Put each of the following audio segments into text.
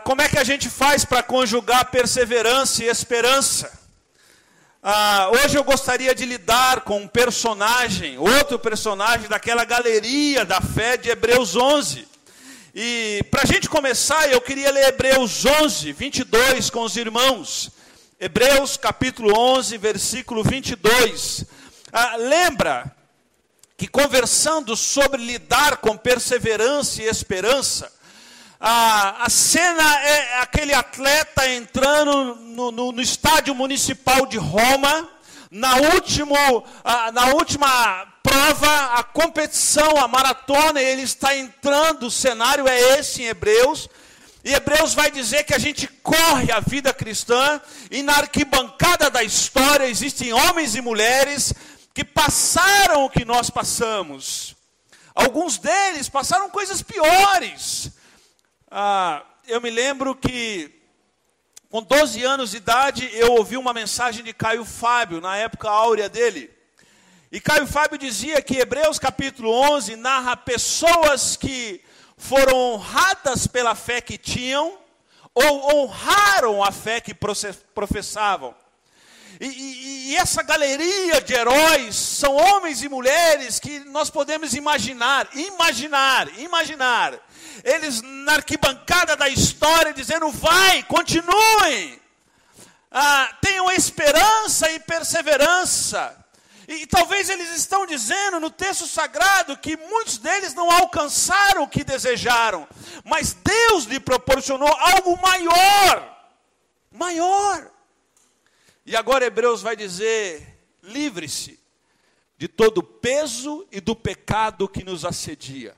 Como é que a gente faz para conjugar perseverança e esperança? Ah, hoje eu gostaria de lidar com um personagem, outro personagem daquela galeria da fé de Hebreus 11. E para a gente começar, eu queria ler Hebreus 11, 22 com os irmãos. Hebreus capítulo 11, versículo 22. Ah, lembra que conversando sobre lidar com perseverança e esperança, a, a cena é aquele atleta entrando no, no, no estádio municipal de Roma, na, último, a, na última prova, a competição, a maratona, ele está entrando, o cenário é esse em Hebreus. E Hebreus vai dizer que a gente corre a vida cristã, e na arquibancada da história existem homens e mulheres que passaram o que nós passamos. Alguns deles passaram coisas piores. Ah, eu me lembro que, com 12 anos de idade, eu ouvi uma mensagem de Caio Fábio, na época áurea dele. E Caio Fábio dizia que Hebreus capítulo 11 narra pessoas que foram honradas pela fé que tinham, ou honraram a fé que professavam. E, e, e, essa galeria de heróis são homens e mulheres que nós podemos imaginar, imaginar, imaginar, eles na arquibancada da história dizendo: vai, continuem, ah, tenham esperança e perseverança. E, e talvez eles estão dizendo no texto sagrado que muitos deles não alcançaram o que desejaram, mas Deus lhe proporcionou algo maior. Maior. E agora Hebreus vai dizer: livre-se de todo o peso e do pecado que nos assedia.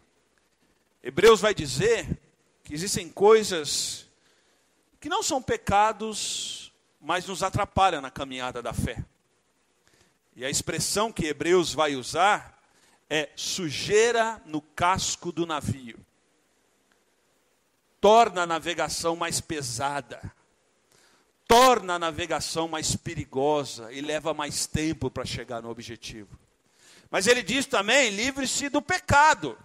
Hebreus vai dizer que existem coisas que não são pecados, mas nos atrapalham na caminhada da fé. E a expressão que Hebreus vai usar é sujeira no casco do navio. Torna a navegação mais pesada. Torna a navegação mais perigosa e leva mais tempo para chegar no objetivo. Mas ele diz também: livre-se do pecado.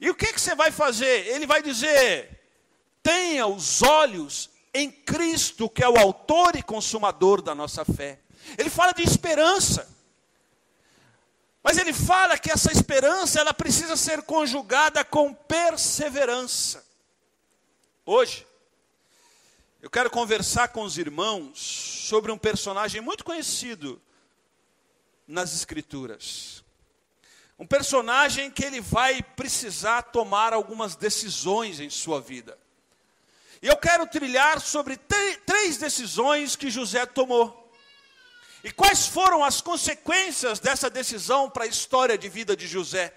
E o que, que você vai fazer? Ele vai dizer: tenha os olhos em Cristo, que é o autor e consumador da nossa fé. Ele fala de esperança. Mas ele fala que essa esperança ela precisa ser conjugada com perseverança. Hoje, eu quero conversar com os irmãos sobre um personagem muito conhecido nas Escrituras. Um personagem que ele vai precisar tomar algumas decisões em sua vida. E eu quero trilhar sobre três decisões que José tomou. E quais foram as consequências dessa decisão para a história de vida de José?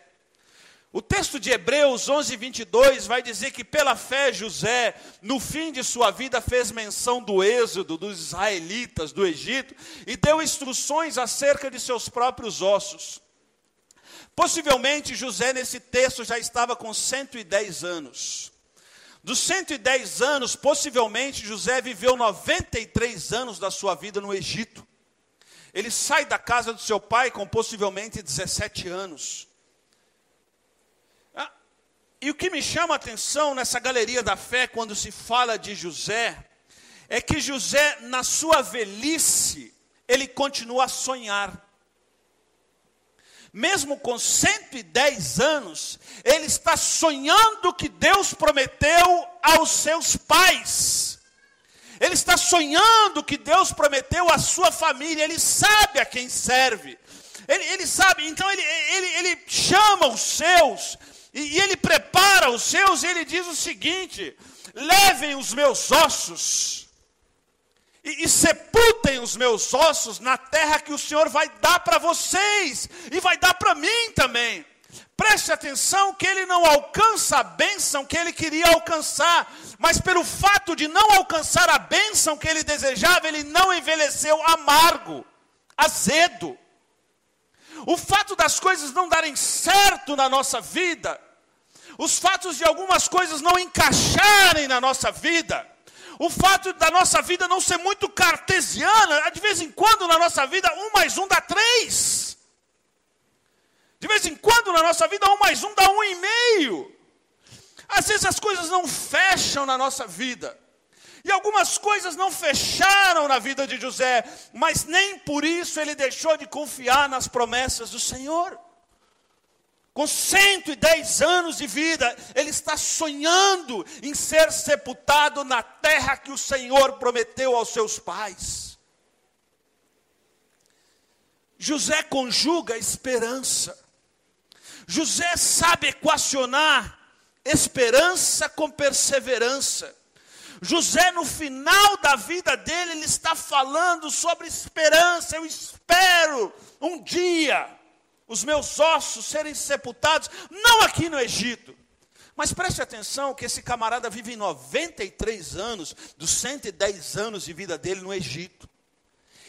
O texto de Hebreus 11, 22 vai dizer que pela fé José, no fim de sua vida, fez menção do êxodo dos israelitas do Egito e deu instruções acerca de seus próprios ossos. Possivelmente José, nesse texto, já estava com 110 anos. Dos 110 anos, possivelmente José viveu 93 anos da sua vida no Egito. Ele sai da casa do seu pai com possivelmente 17 anos. E o que me chama a atenção nessa galeria da fé, quando se fala de José, é que José, na sua velhice, ele continua a sonhar mesmo com 110 anos, ele está sonhando que Deus prometeu aos seus pais. Ele está sonhando que Deus prometeu à sua família, ele sabe a quem serve. Ele, ele sabe, então ele, ele, ele chama os seus, e, e ele prepara os seus, e ele diz o seguinte: levem os meus ossos e, e sepultem os meus ossos na terra que o Senhor vai dar para vocês e vai dar para mim também. Preste atenção que ele não alcança a bênção que ele queria alcançar, mas pelo fato de não alcançar a bênção que ele desejava, ele não envelheceu amargo, azedo. O fato das coisas não darem certo na nossa vida, os fatos de algumas coisas não encaixarem na nossa vida, o fato da nossa vida não ser muito cartesiana, de vez em quando na nossa vida, um mais um dá três. De vez em quando na nossa vida, um mais um dá um e meio. Às vezes as coisas não fecham na nossa vida. E algumas coisas não fecharam na vida de José, mas nem por isso ele deixou de confiar nas promessas do Senhor. Com 110 anos de vida, ele está sonhando em ser sepultado na terra que o Senhor prometeu aos seus pais. José conjuga esperança. José sabe equacionar esperança com perseverança. José, no final da vida dele, ele está falando sobre esperança. Eu espero um dia os meus ossos serem sepultados, não aqui no Egito. Mas preste atenção que esse camarada vive 93 anos, dos 110 anos de vida dele no Egito.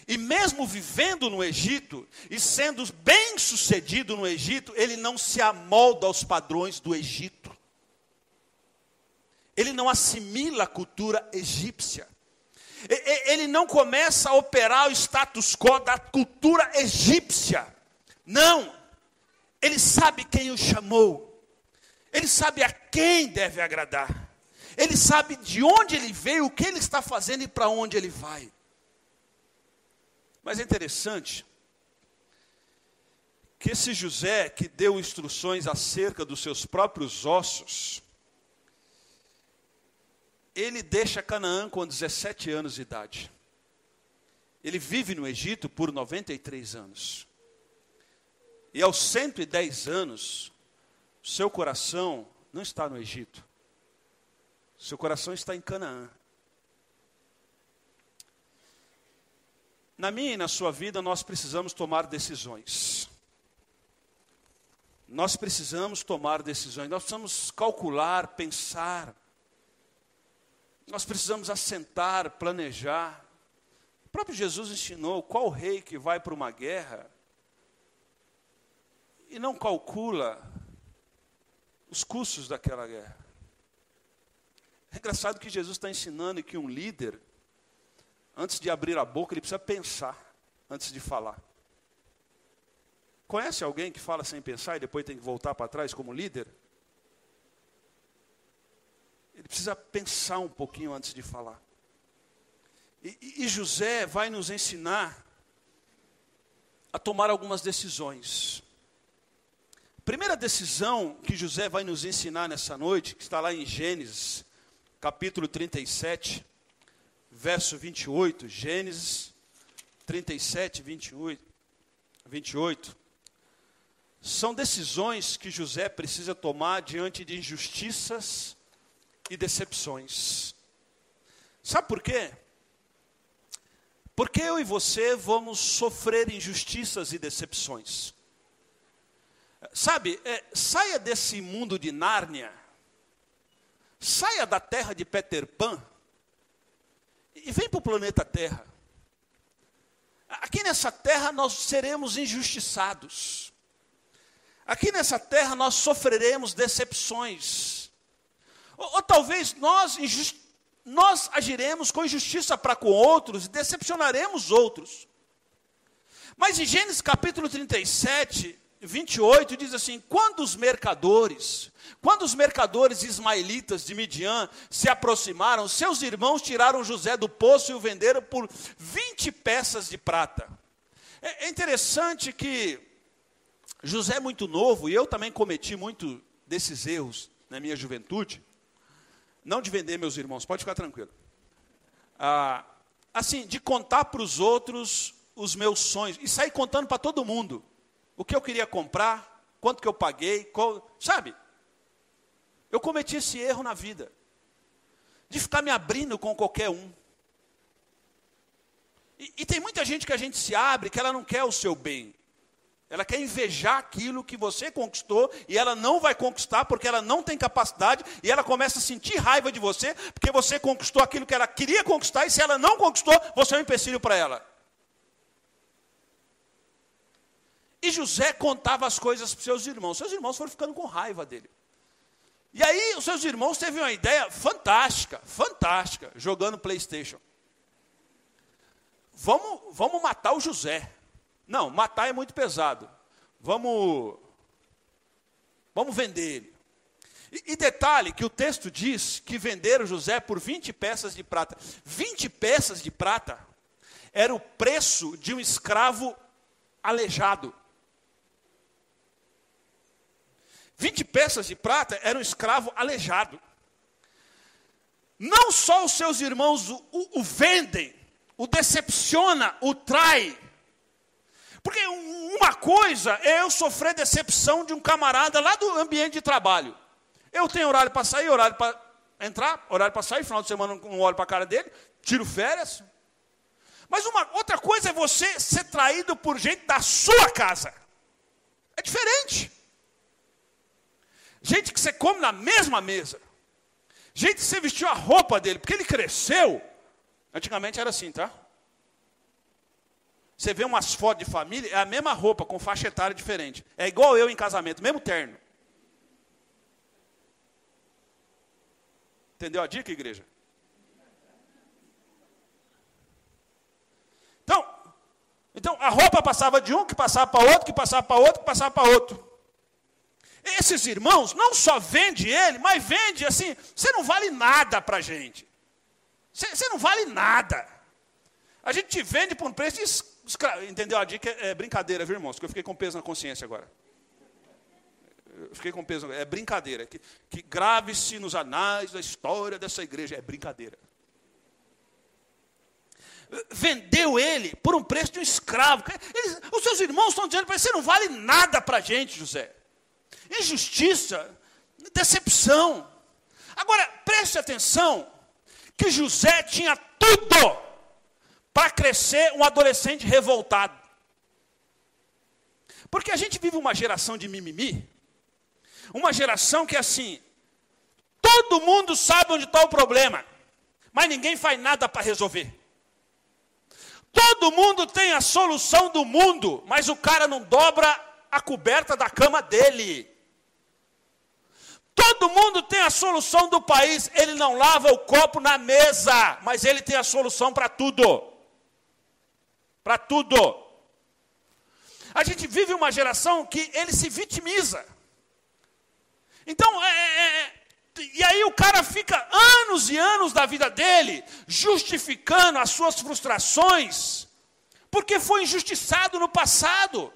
E mesmo vivendo no Egito e sendo bem sucedido no Egito, ele não se amolda aos padrões do Egito. Ele não assimila a cultura egípcia. Ele não começa a operar o status quo da cultura egípcia. Não. Ele sabe quem o chamou. Ele sabe a quem deve agradar. Ele sabe de onde ele veio, o que ele está fazendo e para onde ele vai. Mas é interessante que esse José que deu instruções acerca dos seus próprios ossos, ele deixa Canaã com 17 anos de idade. Ele vive no Egito por 93 anos. E aos 110 anos, seu coração não está no Egito. Seu coração está em Canaã. Na minha e na sua vida, nós precisamos tomar decisões. Nós precisamos tomar decisões, nós precisamos calcular, pensar. Nós precisamos assentar, planejar. O próprio Jesus ensinou qual rei que vai para uma guerra e não calcula os custos daquela guerra. É engraçado que Jesus está ensinando que um líder antes de abrir a boca, ele precisa pensar antes de falar. Conhece alguém que fala sem pensar e depois tem que voltar para trás como líder? Ele precisa pensar um pouquinho antes de falar. E, e José vai nos ensinar a tomar algumas decisões. Primeira decisão que José vai nos ensinar nessa noite, que está lá em Gênesis, capítulo 37, verso 28, Gênesis 37, 28, 28. São decisões que José precisa tomar diante de injustiças e decepções. Sabe por quê? Porque eu e você vamos sofrer injustiças e decepções. Sabe, é, saia desse mundo de Nárnia, saia da terra de Peter Pan, e vem para o planeta Terra. Aqui nessa terra nós seremos injustiçados. Aqui nessa terra nós sofreremos decepções. Ou, ou talvez nós, nós agiremos com injustiça para com outros e decepcionaremos outros. Mas em Gênesis capítulo 37, 28 diz assim: quando os mercadores, quando os mercadores ismaelitas de Midian se aproximaram, seus irmãos tiraram José do poço e o venderam por 20 peças de prata. É, é interessante que José é muito novo, e eu também cometi muito desses erros na minha juventude. Não de vender meus irmãos, pode ficar tranquilo. Ah, assim, de contar para os outros os meus sonhos, e sair contando para todo mundo o que eu queria comprar, quanto que eu paguei, qual, sabe? Eu cometi esse erro na vida, de ficar me abrindo com qualquer um. E, e, tem muita gente que a gente se abre que ela não quer o seu bem. Ela quer invejar aquilo que você conquistou e ela não vai conquistar porque ela não tem capacidade e ela começa a sentir raiva de você porque você conquistou aquilo que ela queria conquistar e se ela não conquistou, você é um empecilho para ela. E José contava as coisas para seus irmãos. Seus irmãos foram ficando com raiva dele. E aí os seus irmãos teve uma ideia fantástica, fantástica, jogando PlayStation. Vamos, vamos matar o José. Não, matar é muito pesado. Vamos, vamos vender ele. E, e, detalhe que o texto diz que venderam José por 20 peças de prata. 20 peças de prata era o preço de um escravo aleijado. 20 peças de prata era um escravo aleijado. Não só os seus irmãos o, o, o vendem, o decepciona, o trai. Porque uma coisa é eu sofrer decepção de um camarada lá do ambiente de trabalho. Eu tenho horário para sair, horário para entrar, horário para sair, final de semana não olho para a cara dele, tiro férias. Mas uma outra coisa é você ser traído por gente da sua casa. É diferente. Gente que você come na mesma mesa. Gente que você vestiu a roupa dele, porque ele cresceu. Antigamente era assim, tá? Você vê umas fotos de família, é a mesma roupa, com faixa etária diferente. É igual eu em casamento, mesmo terno. Entendeu a dica, igreja? Então, então a roupa passava de um, que passava para outro, que passava para outro, que passava para outro. Esses irmãos não só vende ele, mas vende assim, você não vale nada para a gente. Você, não vale nada. A gente te vende por um preço de escravo. Entendeu? A dica é, é brincadeira, viu, irmãos? Que eu fiquei com peso na consciência agora. Eu fiquei com peso. É brincadeira. Que, que grave-se nos anais da história dessa igreja. É brincadeira. Vendeu ele por um preço de um escravo. Eles, os seus irmãos estão dizendo para ele: você não vale nada para a gente, José injustiça, decepção. Agora, preste atenção, que José tinha tudo para crescer um adolescente revoltado. Porque a gente vive uma geração de mimimi, uma geração que é assim, todo mundo sabe onde está o problema, mas ninguém faz nada para resolver. Todo mundo tem a solução do mundo, mas o cara não dobra a coberta da cama dele. Todo mundo tem a solução do país, ele não lava o copo na mesa, mas ele tem a solução para tudo. Para tudo. A gente vive uma geração que ele se vitimiza. Então, é, é, é e aí o cara fica anos e anos da vida dele justificando as suas frustrações, porque foi injustiçado no passado.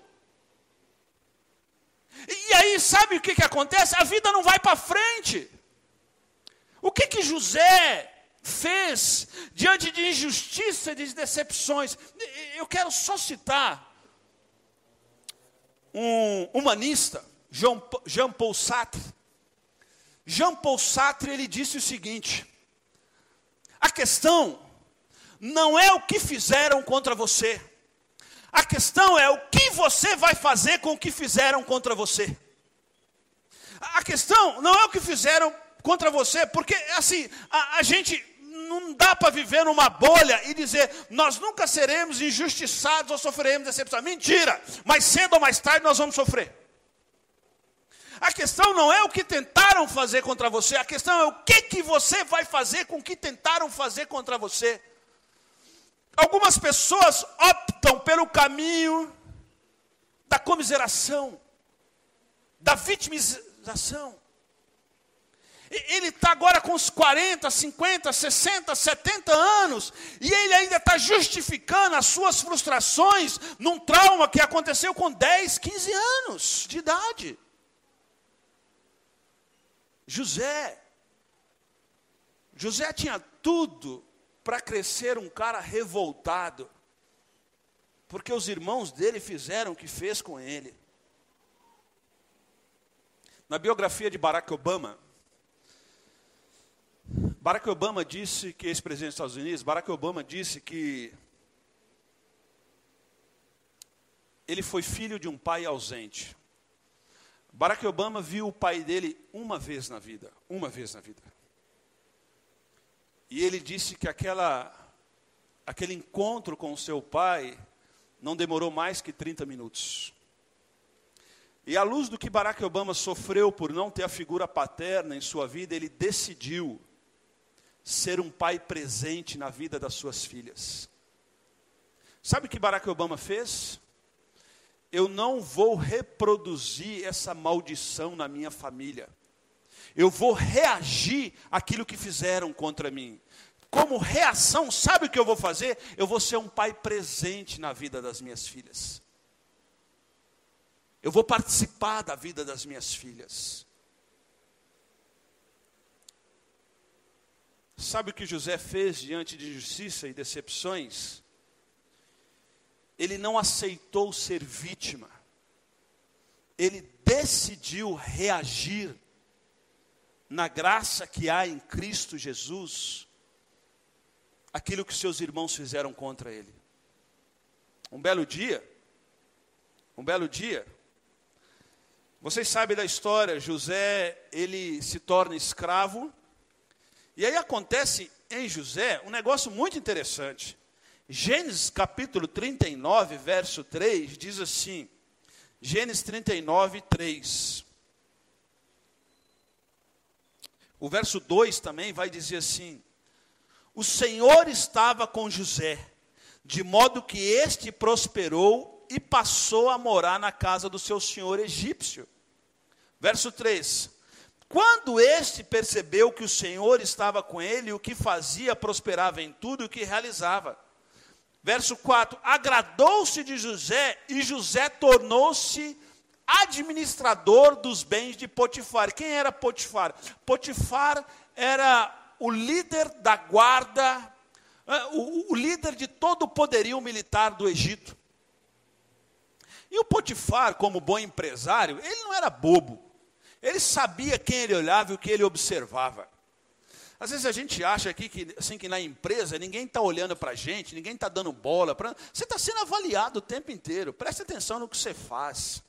E aí, sabe o que, que acontece? A vida não vai para frente. O que, que José fez diante de injustiça e de decepções? Eu quero só citar um humanista, Jean Paul Sartre. Jean Paul Sartre ele disse o seguinte: a questão não é o que fizeram contra você, a questão é o que você vai fazer com o que fizeram contra você. A questão não é o que fizeram contra você, porque assim, a, a gente não dá para viver numa bolha e dizer, nós nunca seremos injustiçados ou sofreremos decepção. Mentira! Mas cedo ou mais tarde nós vamos sofrer. A questão não é o que tentaram fazer contra você, a questão é o que, que você vai fazer com o que tentaram fazer contra você. Algumas pessoas optam pelo caminho da comiseração, da vitimização. Ele está agora com os 40, 50, 60, 70 anos, e ele ainda está justificando as suas frustrações num trauma que aconteceu com 10, 15 anos de idade. José, José tinha tudo para crescer um cara revoltado, porque os irmãos dele fizeram o que fez com ele. Na biografia de Barack Obama, Barack Obama disse que ex-presidente dos Estados Unidos, Barack Obama disse que ele foi filho de um pai ausente. Barack Obama viu o pai dele uma vez na vida, uma vez na vida. E ele disse que aquela, aquele encontro com o seu pai não demorou mais que 30 minutos. E à luz do que Barack Obama sofreu por não ter a figura paterna em sua vida, ele decidiu ser um pai presente na vida das suas filhas. Sabe o que Barack Obama fez? Eu não vou reproduzir essa maldição na minha família. Eu vou reagir àquilo que fizeram contra mim. Como reação, sabe o que eu vou fazer? Eu vou ser um pai presente na vida das minhas filhas. Eu vou participar da vida das minhas filhas. Sabe o que José fez diante de justiça e decepções? Ele não aceitou ser vítima. Ele decidiu reagir na graça que há em Cristo Jesus aquilo que seus irmãos fizeram contra ele. Um belo dia, um belo dia, vocês sabem da história, José, ele se torna escravo, e aí acontece em José um negócio muito interessante. Gênesis capítulo 39, verso 3, diz assim, Gênesis 39, 3. O verso 2 também vai dizer assim: O Senhor estava com José, de modo que este prosperou e passou a morar na casa do seu senhor egípcio. Verso 3: Quando este percebeu que o Senhor estava com ele, o que fazia prosperava em tudo o que realizava. Verso 4: Agradou-se de José e José tornou-se administrador dos bens de Potifar. Quem era Potifar? Potifar era o líder da guarda, eh, o, o líder de todo o poderio militar do Egito. E o Potifar, como bom empresário, ele não era bobo. Ele sabia quem ele olhava e o que ele observava. Às vezes a gente acha aqui que, assim, que na empresa ninguém está olhando para a gente, ninguém está dando bola. Pra... Você está sendo avaliado o tempo inteiro. Preste atenção no que você faz.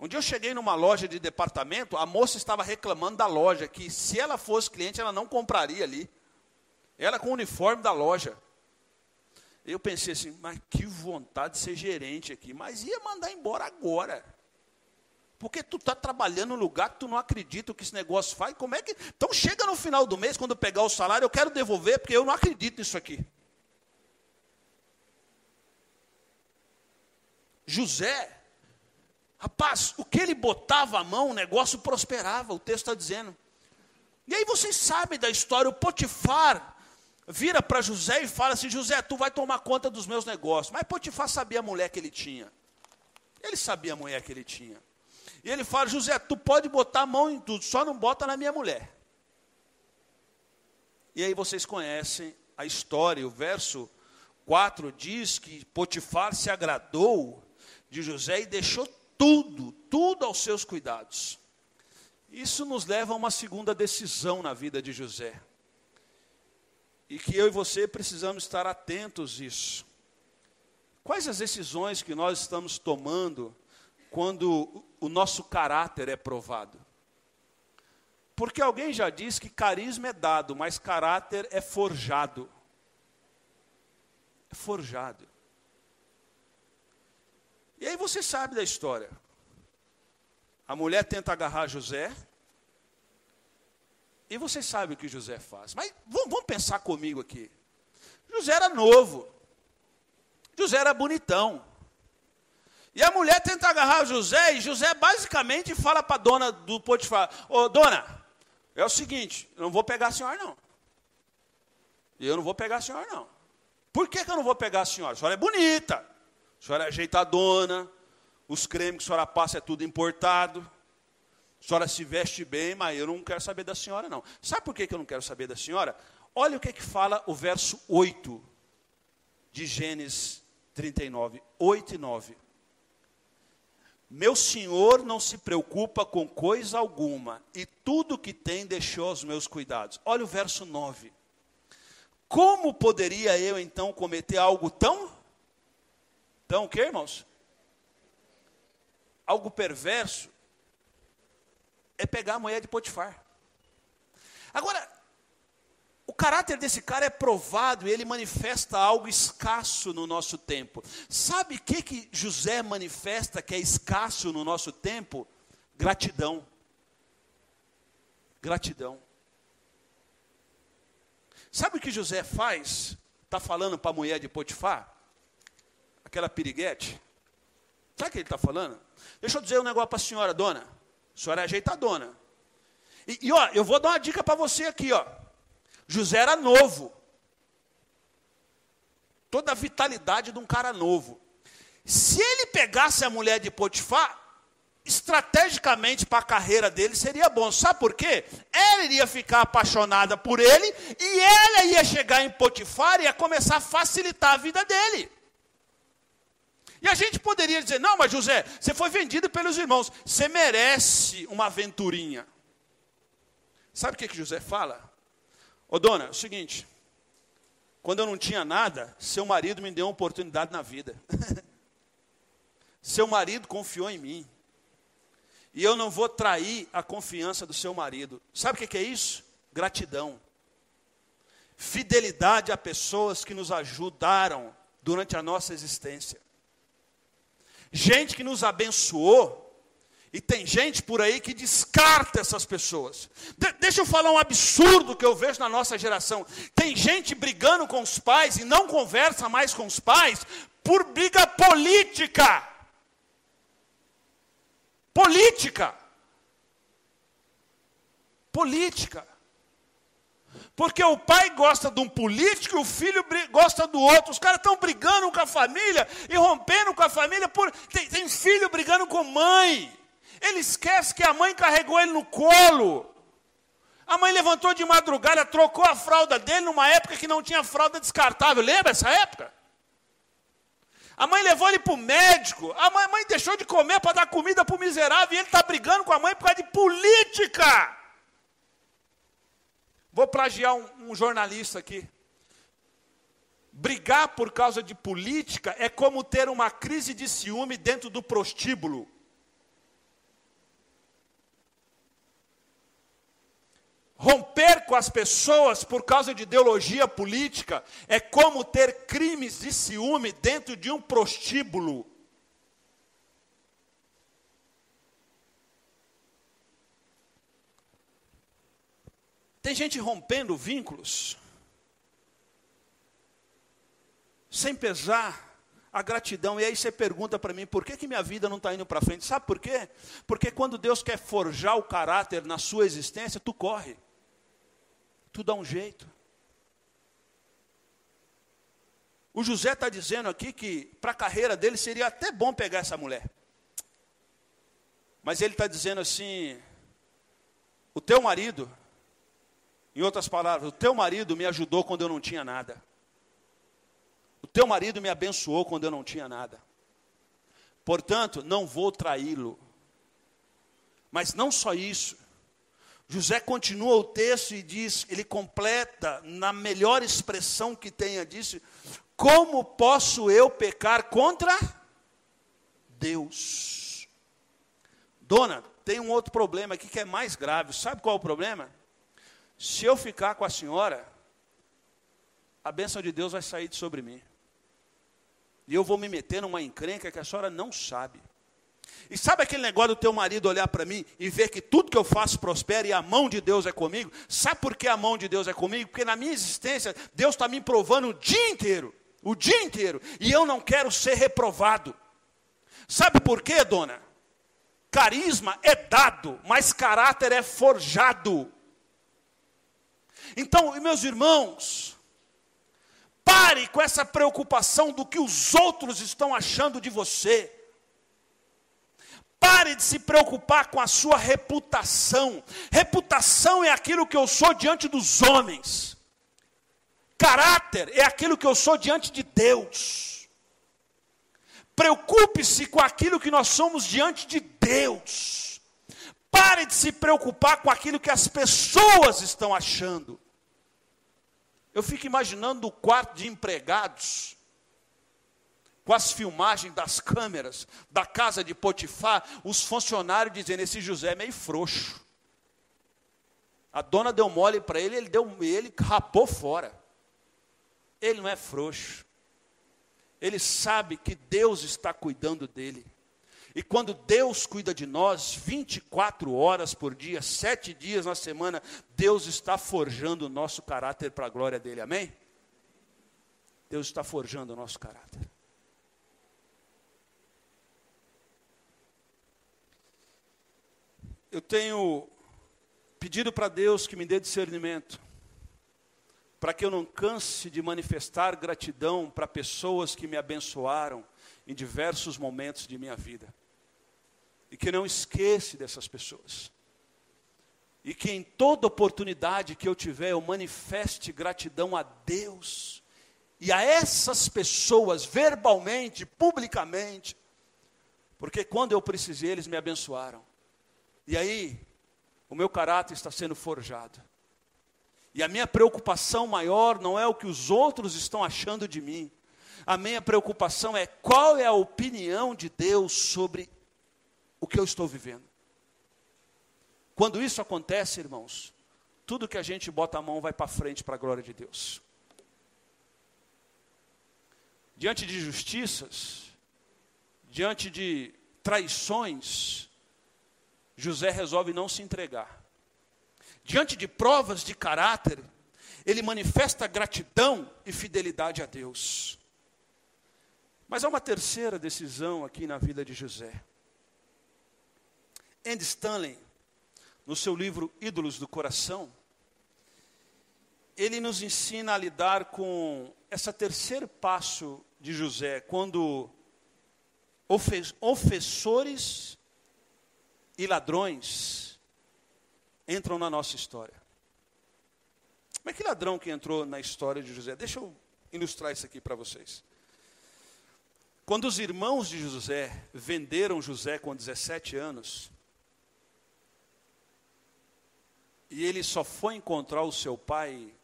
Um dia eu cheguei numa loja de departamento, a moça estava reclamando da loja, que se ela fosse cliente, ela não compraria ali. Ela com o uniforme da loja. Eu pensei assim, mas que vontade de ser gerente aqui. Mas ia mandar embora agora. Porque tu está trabalhando num lugar que tu não acredita o que esse negócio faz. Como é que. Então chega no final do mês, quando pegar o salário, eu quero devolver, porque eu não acredito nisso aqui. José Rapaz, o que ele botava a mão, o negócio prosperava, o texto está dizendo. E aí vocês sabem da história, o Potifar vira para José e fala assim: José, tu vai tomar conta dos meus negócios. Mas Potifar sabia a mulher que ele tinha. Ele sabia a mulher que ele tinha. E ele fala: José, tu pode botar a mão em tudo, só não bota na minha mulher. E aí vocês conhecem a história, o verso 4 diz que Potifar se agradou de José e deixou tudo, tudo aos seus cuidados. Isso nos leva a uma segunda decisão na vida de José. E que eu e você precisamos estar atentos a isso. Quais as decisões que nós estamos tomando quando o nosso caráter é provado? Porque alguém já diz que carisma é dado, mas caráter é forjado. É forjado. E aí você sabe da história. A mulher tenta agarrar José. E você sabe o que José faz. Mas vamos, pensar comigo aqui. José era novo. José era bonitão. E a mulher tenta agarrar José, e José basicamente fala para a dona do Potifar: Ô dona, é o seguinte, eu não vou pegar a senhora, não. E eu não vou pegar a senhora, não. Por que, que eu não vou pegar a senhora? A senhora é bonita. A senhora é ajeitadona, os cremes que a senhora passa é tudo importado. A senhora se veste bem, mas eu não quero saber da senhora, não. Sabe por que eu não quero saber da senhora? Olha o que, que fala o verso 8 de Gênesis 39, 8 e 9. Meu senhor não se preocupa com coisa alguma, e tudo que tem deixou aos meus cuidados. Olha o verso 9. Como poderia eu então cometer algo tão então, o que, irmãos? Algo perverso é pegar a mulher de Potifar. Agora, o caráter desse cara é provado e ele manifesta algo escasso no nosso tempo. Sabe o que, que José manifesta que é escasso no nosso tempo? Gratidão. Gratidão. Sabe o que José faz? Está falando para a mulher de Potifar? Aquela piriguete. Sabe o que ele está falando? Deixa eu dizer um negócio para a senhora, dona. A senhora é ajeitadona. E, e ó, eu vou dar uma dica para você aqui, ó. José era novo. Toda a vitalidade de um cara novo. Se ele pegasse a mulher de Potifar, estrategicamente para a carreira dele seria bom. Sabe por quê? Ela iria ficar apaixonada por ele e ela ia chegar em Potifar e ia começar a facilitar a vida dele. E a gente poderia dizer: não, mas José, você foi vendido pelos irmãos, você merece uma aventurinha. Sabe o que, que José fala? Ô dona, é o seguinte: quando eu não tinha nada, seu marido me deu uma oportunidade na vida. seu marido confiou em mim. E eu não vou trair a confiança do seu marido. Sabe o que, que é isso? Gratidão. Fidelidade a pessoas que nos ajudaram durante a nossa existência gente que nos abençoou, e tem gente por aí que descarta essas pessoas. De deixa eu falar um absurdo que eu vejo na nossa geração. Tem gente brigando com os pais e não conversa mais com os pais por briga política. Política. Política. Porque o pai gosta de um político e o filho gosta do outro. Os caras estão brigando com a família e rompendo com a família. Por... Tem, tem filho brigando com mãe. Ele esquece que a mãe carregou ele no colo. A mãe levantou de madrugada, trocou a fralda dele numa época que não tinha fralda descartável. Lembra essa época? A mãe levou ele para o médico. A mãe, a mãe deixou de comer para dar comida para o miserável. E ele está brigando com a mãe por causa de política. Vou plagiar um, um jornalista aqui. Brigar por causa de política é como ter uma crise de ciúme dentro do prostíbulo. Romper com as pessoas por causa de ideologia política é como ter crimes de ciúme dentro de um prostíbulo. Tem gente rompendo vínculos, sem pesar a gratidão. E aí você pergunta para mim, por que, que minha vida não está indo para frente? Sabe por quê? Porque quando Deus quer forjar o caráter na sua existência, tu corre. Tu dá um jeito. O José está dizendo aqui que para a carreira dele seria até bom pegar essa mulher. Mas ele está dizendo assim: o teu marido em outras palavras, o teu marido me ajudou quando eu não tinha nada. O teu marido me abençoou quando eu não tinha nada. Portanto, não vou traí-lo. Mas não só isso. José continua o texto e diz, ele completa na melhor expressão que tenha disse: Como posso eu pecar contra Deus? Dona, tem um outro problema aqui que é mais grave. Sabe qual é o problema? Se eu ficar com a senhora, a bênção de Deus vai sair de sobre mim. E eu vou me meter numa encrenca que a senhora não sabe. E sabe aquele negócio do teu marido olhar para mim e ver que tudo que eu faço prospera e a mão de Deus é comigo? Sabe por que a mão de Deus é comigo? Porque na minha existência, Deus está me provando o dia inteiro. O dia inteiro. E eu não quero ser reprovado. Sabe por quê, dona? Carisma é dado, mas caráter é forjado. Então, meus irmãos, pare com essa preocupação do que os outros estão achando de você. Pare de se preocupar com a sua reputação. Reputação é aquilo que eu sou diante dos homens. Caráter é aquilo que eu sou diante de Deus. Preocupe-se com aquilo que nós somos diante de Deus. Pare de se preocupar com aquilo que as pessoas estão achando. Eu fico imaginando o quarto de empregados, com as filmagens das câmeras da casa de Potifar, os funcionários dizendo: esse José é meio frouxo. A dona deu mole para ele, ele deu, ele rapou fora. Ele não é frouxo. Ele sabe que Deus está cuidando dele. E quando Deus cuida de nós 24 horas por dia, sete dias na semana, Deus está forjando o nosso caráter para a glória dele, amém? Deus está forjando o nosso caráter. Eu tenho pedido para Deus que me dê discernimento, para que eu não canse de manifestar gratidão para pessoas que me abençoaram em diversos momentos de minha vida. E que não esqueça dessas pessoas. E que em toda oportunidade que eu tiver, eu manifeste gratidão a Deus e a essas pessoas, verbalmente, publicamente, porque quando eu precisei, eles me abençoaram. E aí, o meu caráter está sendo forjado. E a minha preocupação maior não é o que os outros estão achando de mim. A minha preocupação é qual é a opinião de Deus sobre o que eu estou vivendo. Quando isso acontece, irmãos, tudo que a gente bota a mão vai para frente para a glória de Deus. Diante de justiças, diante de traições, José resolve não se entregar. Diante de provas de caráter, ele manifesta gratidão e fidelidade a Deus. Mas há uma terceira decisão aqui na vida de José. Andy Stanley, no seu livro Ídolos do Coração, ele nos ensina a lidar com esse terceiro passo de José, quando ofensores e ladrões entram na nossa história. Mas que ladrão que entrou na história de José? Deixa eu ilustrar isso aqui para vocês. Quando os irmãos de José venderam José com 17 anos, e ele só foi encontrar o seu pai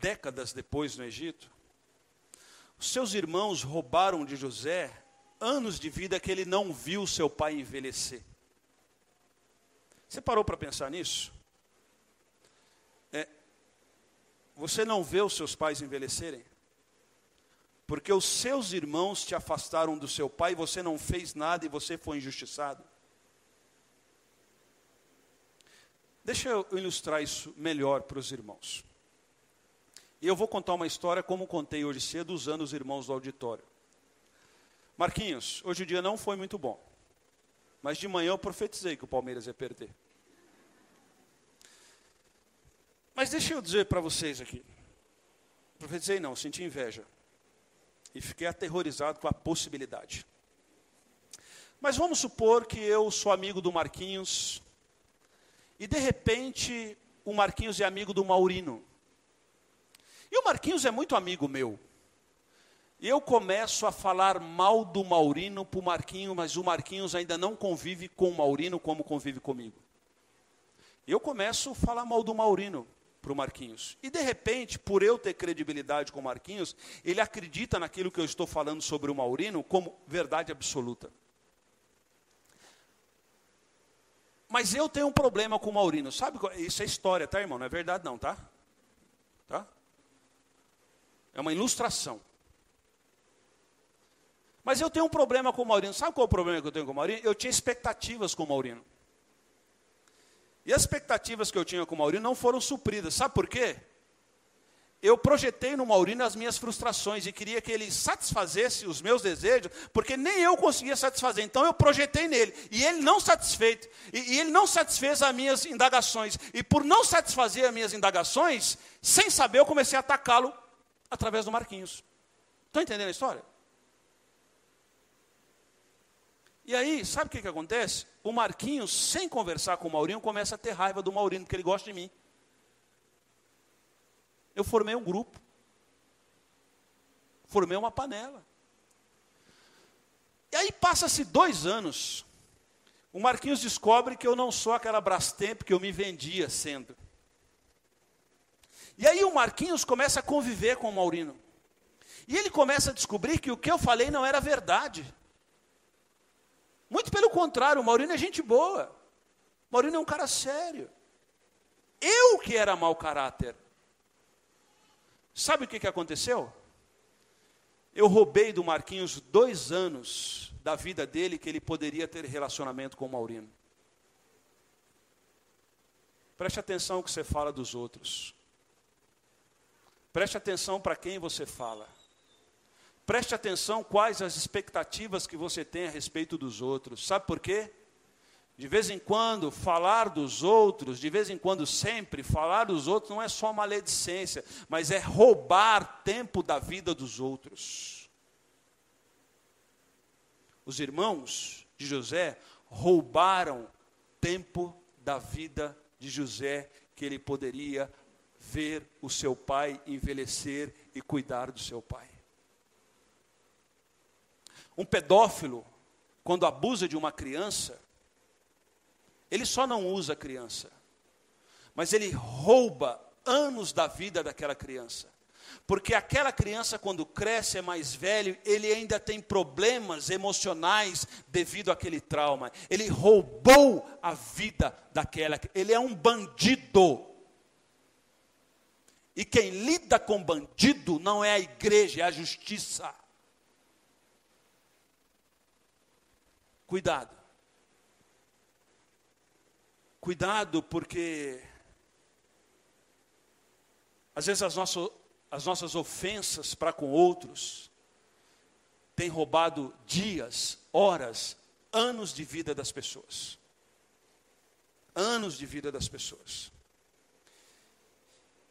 décadas depois no Egito, os seus irmãos roubaram de José anos de vida que ele não viu seu pai envelhecer. Você parou para pensar nisso? É, você não vê os seus pais envelhecerem? Porque os seus irmãos te afastaram do seu pai, você não fez nada e você foi injustiçado. Deixa eu ilustrar isso melhor para os irmãos. E eu vou contar uma história, como contei hoje cedo, usando os irmãos do auditório. Marquinhos, hoje o dia não foi muito bom. Mas de manhã eu profetizei que o Palmeiras ia perder. Mas deixa eu dizer para vocês aqui. Profetizei não, senti inveja. E fiquei aterrorizado com a possibilidade. Mas vamos supor que eu sou amigo do Marquinhos. E de repente o Marquinhos é amigo do Maurino. E o Marquinhos é muito amigo meu. Eu começo a falar mal do Maurino para o Marquinhos, mas o Marquinhos ainda não convive com o Maurino como convive comigo. Eu começo a falar mal do Maurino para o Marquinhos. E de repente, por eu ter credibilidade com o Marquinhos, ele acredita naquilo que eu estou falando sobre o Maurino como verdade absoluta. Mas eu tenho um problema com o Maurino. Sabe? Isso é história, tá, irmão? Não é verdade, não, tá? Tá? É uma ilustração. Mas eu tenho um problema com o Maurino. Sabe qual é o problema que eu tenho com o Maurino? Eu tinha expectativas com o Maurino. E as expectativas que eu tinha com o Maurino não foram supridas. Sabe por quê? Eu projetei no Maurino as minhas frustrações e queria que ele satisfazesse os meus desejos, porque nem eu conseguia satisfazer. Então eu projetei nele. E ele não satisfeito. E, e ele não satisfez as minhas indagações. E por não satisfazer as minhas indagações, sem saber, eu comecei a atacá-lo através do Marquinhos. Estão entendendo a história? E aí, sabe o que, que acontece? O Marquinhos, sem conversar com o Maurinho, começa a ter raiva do Maurinho, porque ele gosta de mim. Eu formei um grupo. Formei uma panela. E aí passa-se dois anos. O Marquinhos descobre que eu não sou aquela Brastemp que eu me vendia sendo. E aí o Marquinhos começa a conviver com o Maurino. E ele começa a descobrir que o que eu falei não era verdade. Muito pelo contrário, o Maurino é gente boa. O Maurino é um cara sério. Eu que era mau caráter. Sabe o que, que aconteceu? Eu roubei do Marquinhos dois anos da vida dele que ele poderia ter relacionamento com o Maurino. Preste atenção no que você fala dos outros. Preste atenção para quem você fala. Preste atenção quais as expectativas que você tem a respeito dos outros. Sabe por quê? De vez em quando falar dos outros, de vez em quando sempre falar dos outros não é só maledicência, mas é roubar tempo da vida dos outros. Os irmãos de José roubaram tempo da vida de José que ele poderia ver o seu pai envelhecer e cuidar do seu pai. Um pedófilo, quando abusa de uma criança, ele só não usa a criança, mas ele rouba anos da vida daquela criança. Porque aquela criança, quando cresce, é mais velho, ele ainda tem problemas emocionais devido àquele trauma. Ele roubou a vida daquela. Ele é um bandido. E quem lida com bandido não é a igreja, é a justiça. Cuidado. Cuidado, porque às vezes as, nossas as nossas ofensas para com outros têm roubado dias, horas, anos de vida das pessoas. Anos de vida das pessoas.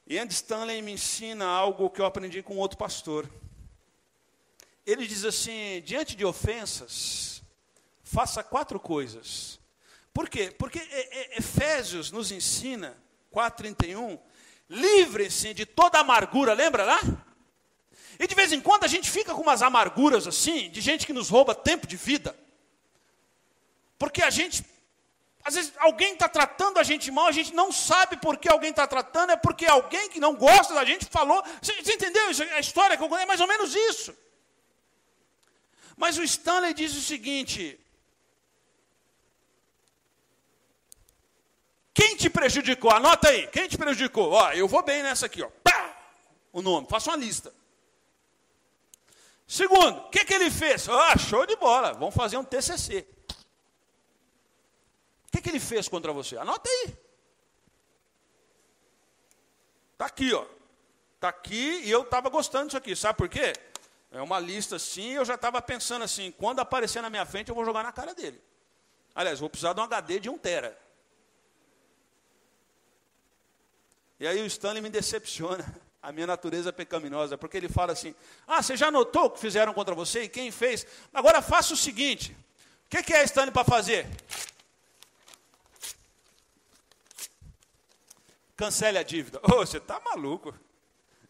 E Andy Stanley me ensina algo que eu aprendi com outro pastor. Ele diz assim: diante de ofensas, faça quatro coisas. Por quê? Porque Efésios nos ensina, 4,31, livrem-se de toda amargura, lembra lá? E de vez em quando a gente fica com umas amarguras assim, de gente que nos rouba tempo de vida. Porque a gente, às vezes, alguém está tratando a gente mal, a gente não sabe por que alguém está tratando, é porque alguém que não gosta da gente falou. Você, você entendeu? A história que eu é mais ou menos isso. Mas o Stanley diz o seguinte: Quem te prejudicou? Anota aí. Quem te prejudicou? Ó, eu vou bem nessa aqui, ó. Pá! O nome. Faça uma lista. Segundo, o que, que ele fez? Ah, show de bola. Vamos fazer um TCC. O que, que ele fez contra você? Anota aí. Está aqui, ó. Está aqui e eu estava gostando disso aqui. Sabe por quê? É uma lista assim, eu já estava pensando assim, quando aparecer na minha frente, eu vou jogar na cara dele. Aliás, vou precisar de um HD de 1 tera. E aí o Stanley me decepciona, a minha natureza pecaminosa, porque ele fala assim: Ah, você já notou o que fizeram contra você e quem fez? Agora faça o seguinte: o que, que é Stanley para fazer? Cancele a dívida. Ô, oh, você está maluco.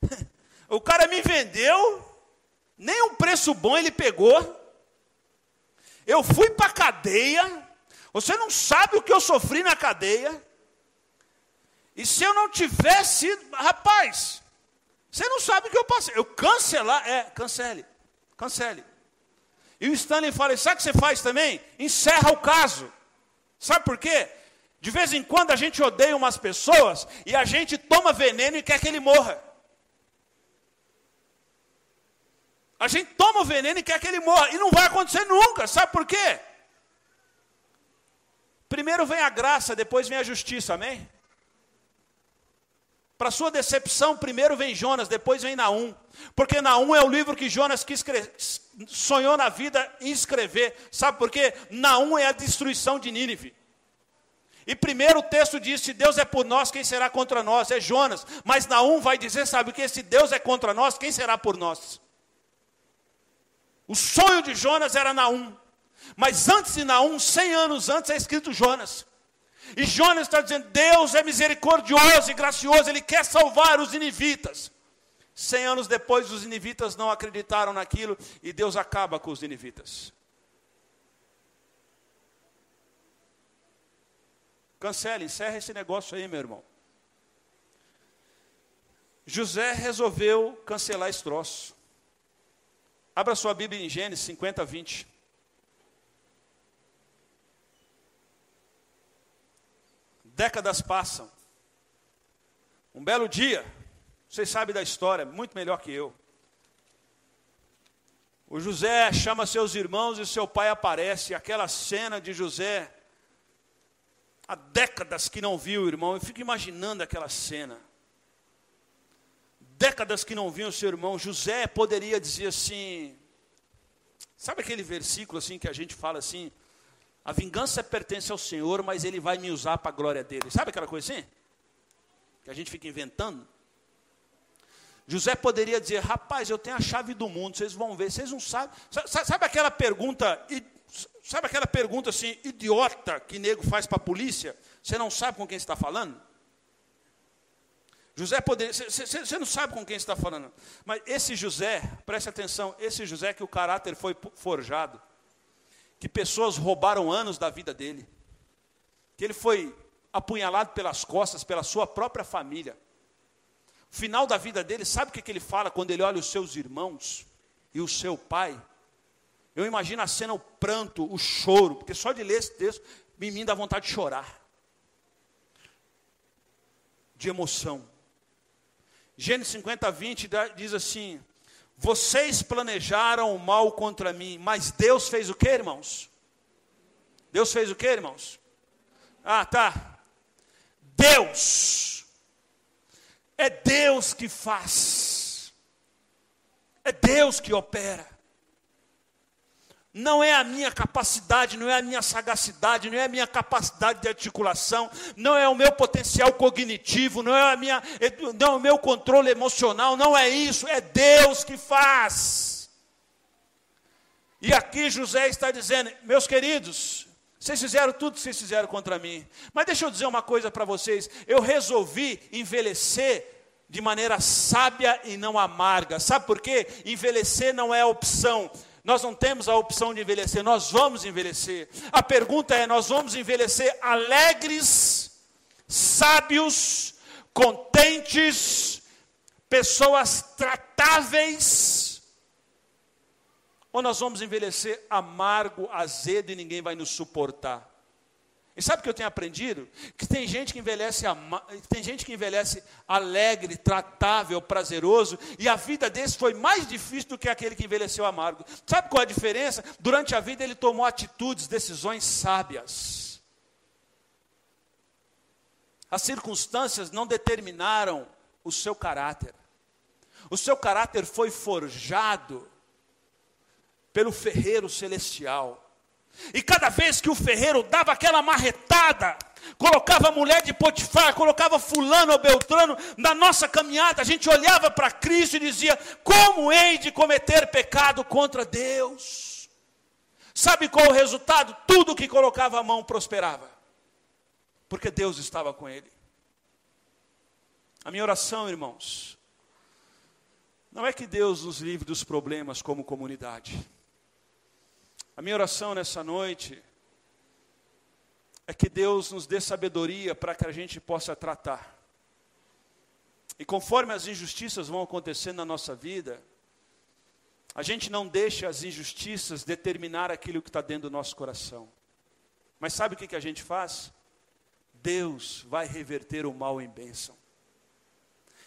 o cara me vendeu, nem um preço bom ele pegou. Eu fui para a cadeia. Você não sabe o que eu sofri na cadeia. E se eu não tivesse, rapaz, você não sabe o que eu passei. Eu cancelar, é, cancele, cancele. E o Stanley fala, sabe o que você faz também? Encerra o caso. Sabe por quê? De vez em quando a gente odeia umas pessoas e a gente toma veneno e quer que ele morra. A gente toma o veneno e quer que ele morra. E não vai acontecer nunca. Sabe por quê? Primeiro vem a graça, depois vem a justiça, amém? Para sua decepção, primeiro vem Jonas, depois vem Naum. Porque Naum é o livro que Jonas quis sonhou na vida em escrever. Sabe por quê? Naum é a destruição de Nínive. E primeiro o texto diz: se Deus é por nós, quem será contra nós? É Jonas. Mas Naum vai dizer: sabe o que? Se Deus é contra nós, quem será por nós? O sonho de Jonas era Naum. Mas antes de Naum, 100 anos antes, é escrito Jonas. E Jonas está dizendo: Deus é misericordioso e gracioso, Ele quer salvar os inivitas. Cem anos depois, os inivitas não acreditaram naquilo e Deus acaba com os inivitas. Cancele, encerra esse negócio aí, meu irmão. José resolveu cancelar esse troço. Abra sua Bíblia em Gênesis 50, 20. Décadas passam. Um belo dia, vocês sabem da história, muito melhor que eu. O José chama seus irmãos e seu pai aparece. Aquela cena de José, há décadas que não viu o irmão. Eu fico imaginando aquela cena. Décadas que não viu o seu irmão. José poderia dizer assim. Sabe aquele versículo assim que a gente fala assim? A vingança pertence ao Senhor, mas Ele vai me usar para a glória dele. Sabe aquela coisa assim? Que a gente fica inventando. José poderia dizer: Rapaz, eu tenho a chave do mundo, vocês vão ver, vocês não sabem. Sabe, sabe aquela pergunta, sabe aquela pergunta assim, idiota que nego faz para a polícia? Você não sabe com quem está falando? José poderia, você não sabe com quem está falando, mas esse José, preste atenção, esse José que o caráter foi forjado, que pessoas roubaram anos da vida dele, que ele foi apunhalado pelas costas pela sua própria família. O final da vida dele, sabe o que, ele fala quando ele olha os seus irmãos e o seu pai? Eu imagino a cena, o pranto, o choro, porque só de ler esse texto, me dá vontade de chorar. De emoção. Gênesis 50, 20 diz assim: vocês planejaram o mal contra mim, mas Deus fez o que, irmãos? Deus fez o que, irmãos? Ah, tá. Deus. É Deus que faz. É Deus que opera não é a minha capacidade, não é a minha sagacidade, não é a minha capacidade de articulação, não é o meu potencial cognitivo, não é, a minha, não é o meu controle emocional, não é isso, é Deus que faz. E aqui José está dizendo, meus queridos, vocês fizeram tudo que vocês fizeram contra mim, mas deixa eu dizer uma coisa para vocês, eu resolvi envelhecer de maneira sábia e não amarga, sabe por quê? Envelhecer não é opção, nós não temos a opção de envelhecer, nós vamos envelhecer. A pergunta é: nós vamos envelhecer alegres, sábios, contentes, pessoas tratáveis? Ou nós vamos envelhecer amargo, azedo e ninguém vai nos suportar? E sabe o que eu tenho aprendido? Que tem gente que envelhece, tem gente que envelhece alegre, tratável, prazeroso, e a vida desse foi mais difícil do que aquele que envelheceu amargo. Sabe qual é a diferença? Durante a vida ele tomou atitudes, decisões sábias. As circunstâncias não determinaram o seu caráter. O seu caráter foi forjado pelo ferreiro celestial. E cada vez que o ferreiro dava aquela marretada, colocava a mulher de Potifar, colocava fulano ou beltrano na nossa caminhada, a gente olhava para Cristo e dizia: como hei de cometer pecado contra Deus? Sabe qual o resultado? Tudo que colocava a mão prosperava, porque Deus estava com ele. A minha oração, irmãos, não é que Deus nos livre dos problemas como comunidade. A minha oração nessa noite é que Deus nos dê sabedoria para que a gente possa tratar. E conforme as injustiças vão acontecendo na nossa vida, a gente não deixa as injustiças determinar aquilo que está dentro do nosso coração. Mas sabe o que, que a gente faz? Deus vai reverter o mal em bênção.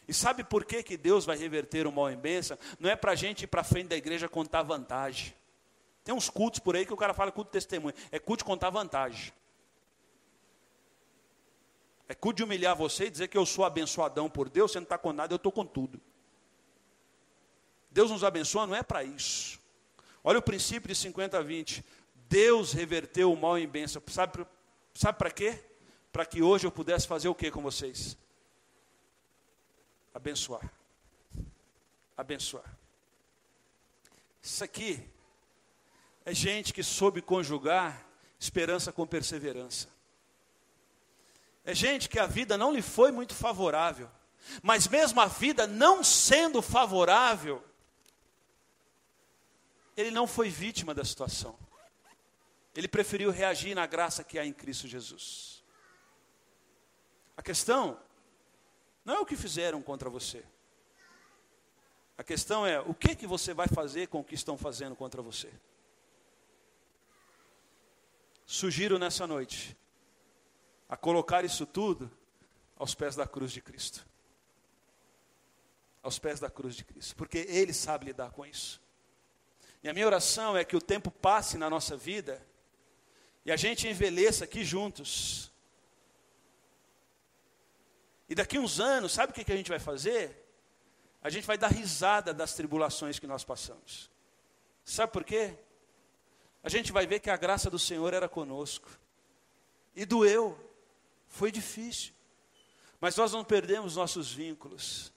E sabe por que, que Deus vai reverter o mal em bênção? Não é para a gente ir para frente da igreja contar vantagem. Tem uns cultos por aí que o cara fala culto de testemunho. É culto de contar vantagem. É culto de humilhar você e dizer que eu sou abençoadão por Deus, você não está com nada, eu estou com tudo. Deus nos abençoa, não é para isso. Olha o princípio de 50 a 20. Deus reverteu o mal em bênção. Sabe, sabe para quê? Para que hoje eu pudesse fazer o que com vocês? Abençoar. Abençoar. Isso aqui é gente que soube conjugar esperança com perseverança. É gente que a vida não lhe foi muito favorável, mas mesmo a vida não sendo favorável, ele não foi vítima da situação. Ele preferiu reagir na graça que há em Cristo Jesus. A questão não é o que fizeram contra você. A questão é o que que você vai fazer com o que estão fazendo contra você. Sugiro nessa noite a colocar isso tudo aos pés da cruz de Cristo. Aos pés da cruz de Cristo, porque Ele sabe lidar com isso. E a minha oração é que o tempo passe na nossa vida e a gente envelheça aqui juntos. E daqui uns anos, sabe o que a gente vai fazer? A gente vai dar risada das tribulações que nós passamos. Sabe por quê? A gente vai ver que a graça do Senhor era conosco. E doeu, foi difícil. Mas nós não perdemos nossos vínculos,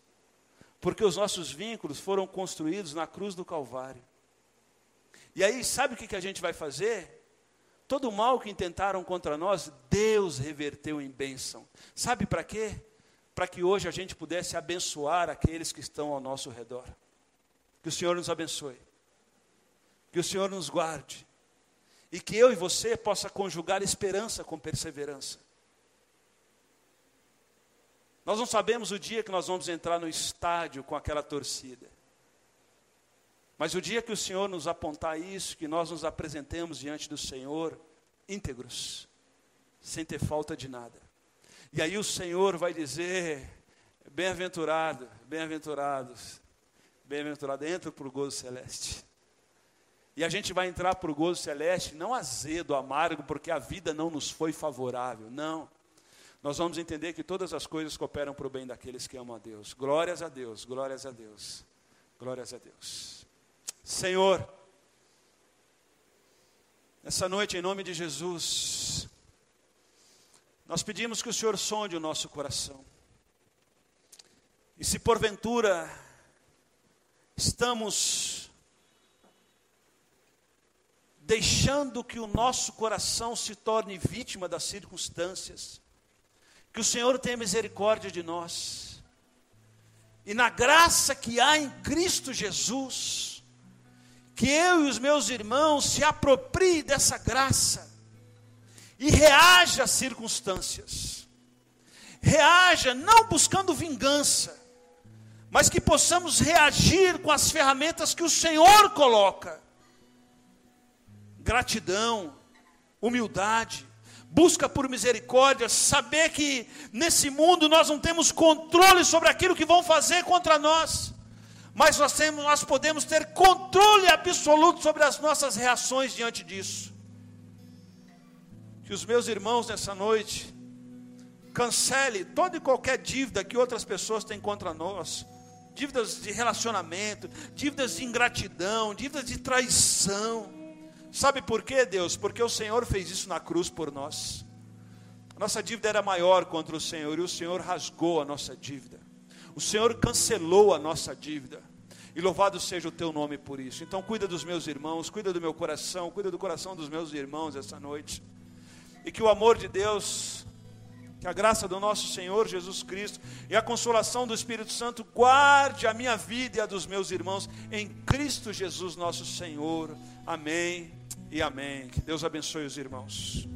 porque os nossos vínculos foram construídos na cruz do Calvário. E aí, sabe o que a gente vai fazer? Todo o mal que intentaram contra nós, Deus reverteu em bênção. Sabe para quê? Para que hoje a gente pudesse abençoar aqueles que estão ao nosso redor. Que o Senhor nos abençoe. Que o Senhor nos guarde. E que eu e você possa conjugar esperança com perseverança. Nós não sabemos o dia que nós vamos entrar no estádio com aquela torcida. Mas o dia que o Senhor nos apontar isso, que nós nos apresentemos diante do Senhor íntegros, sem ter falta de nada. E aí o Senhor vai dizer: bem-aventurado, bem-aventurados, bem-aventurado, entra para o gozo celeste. E a gente vai entrar para o gozo celeste, não azedo, amargo, porque a vida não nos foi favorável, não. Nós vamos entender que todas as coisas cooperam para o bem daqueles que amam a Deus. Glórias a Deus, glórias a Deus, glórias a Deus. Senhor, essa noite, em nome de Jesus, nós pedimos que o Senhor sonde o nosso coração. E se porventura estamos deixando que o nosso coração se torne vítima das circunstâncias, que o Senhor tenha misericórdia de nós. E na graça que há em Cristo Jesus, que eu e os meus irmãos se apropriem dessa graça e reaja às circunstâncias. Reaja não buscando vingança, mas que possamos reagir com as ferramentas que o Senhor coloca. Gratidão, humildade, busca por misericórdia, saber que nesse mundo nós não temos controle sobre aquilo que vão fazer contra nós mas nós, temos, nós podemos ter controle absoluto sobre as nossas reações diante disso. Que os meus irmãos nessa noite cancele toda e qualquer dívida que outras pessoas têm contra nós, dívidas de relacionamento, dívidas de ingratidão, dívidas de traição. Sabe por quê, Deus? Porque o Senhor fez isso na cruz por nós. nossa dívida era maior contra o Senhor e o Senhor rasgou a nossa dívida. O Senhor cancelou a nossa dívida. E louvado seja o teu nome por isso. Então, cuida dos meus irmãos, cuida do meu coração, cuida do coração dos meus irmãos essa noite. E que o amor de Deus, que a graça do nosso Senhor Jesus Cristo e a consolação do Espírito Santo guarde a minha vida e a dos meus irmãos em Cristo Jesus, nosso Senhor. Amém e amém. Que Deus abençoe os irmãos.